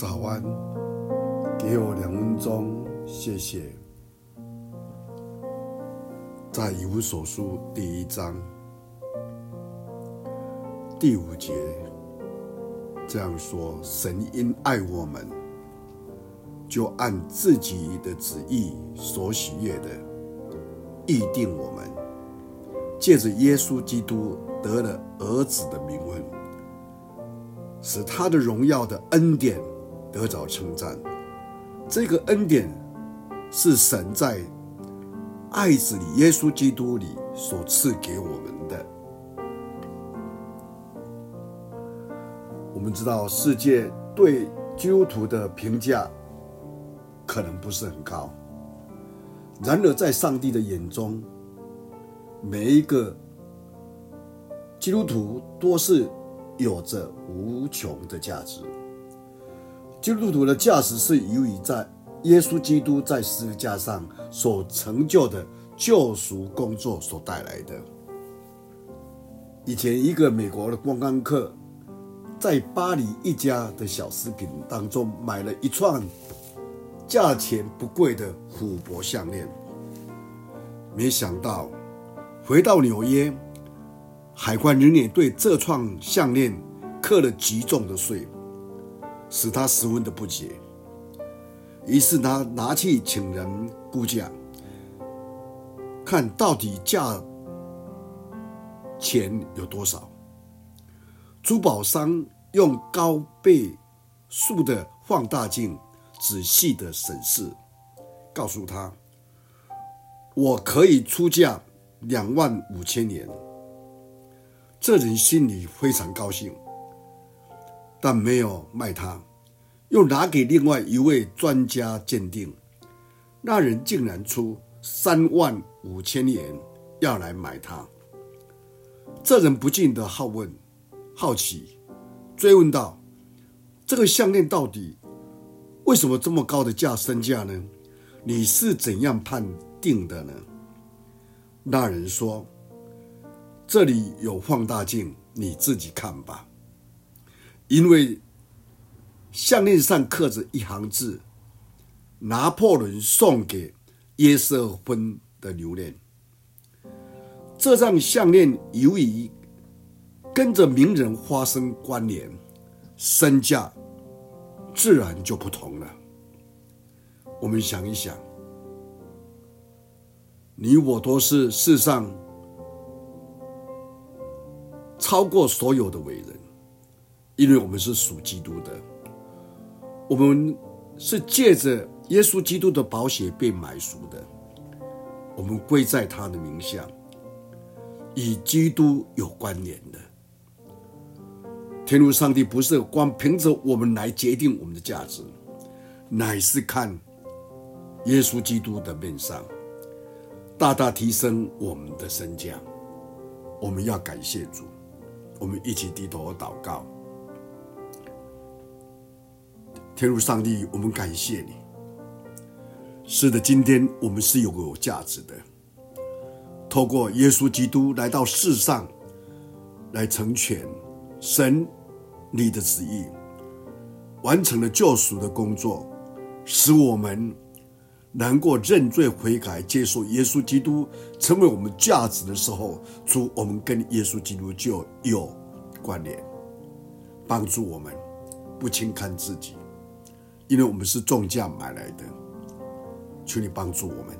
早安，给我两分钟，谢谢。在以弗所书第一章第五节这样说：神因爱我们，就按自己的旨意所喜悦的，预定我们，借着耶稣基督得了儿子的名分，使他的荣耀的恩典。得着称赞，这个恩典是神在爱子里耶稣基督里所赐给我们的。我们知道世界对基督徒的评价可能不是很高，然而在上帝的眼中，每一个基督徒都是有着无穷的价值。基督徒的价值是由于在耶稣基督在十字架上所成就的救赎工作所带来的。以前一个美国的观光客在巴黎一家的小饰品当中买了一串价钱不贵的琥珀项链，没想到回到纽约，海关人员对这串项链扣了极重的税。使他十分的不解，于是他拿去请人估价，看到底价钱有多少。珠宝商用高倍数的放大镜仔细的审视，告诉他：“我可以出价两万五千元。”这人心里非常高兴。但没有卖他，又拿给另外一位专家鉴定，那人竟然出三万五千元要来买它。这人不禁的好问、好奇，追问道：“这个项链到底为什么这么高的价身价呢？你是怎样判定的呢？”那人说：“这里有放大镜，你自己看吧。”因为项链上刻着一行字：“拿破仑送给约瑟芬的留念。”这张项链由于跟着名人发生关联，身价自然就不同了。我们想一想，你我都是世上超过所有的伟人。因为我们是属基督的，我们是借着耶稣基督的宝血被买赎的，我们归在他的名下，与基督有关联的。天父上帝不是光凭着我们来决定我们的价值，乃是看耶稣基督的面上，大大提升我们的身价。我们要感谢主，我们一起低头祷告。天父上帝，我们感谢你。是的，今天我们是有有价值的。透过耶稣基督来到世上，来成全神你的旨意，完成了救赎的工作，使我们能够认罪悔改，接受耶稣基督成为我们价值的时候，主，我们跟耶稣基督就有关联，帮助我们不轻看自己。因为我们是重价买来的，求你帮助我们，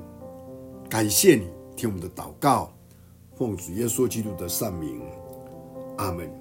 感谢你听我们的祷告，奉主耶稣基督的圣名，阿门。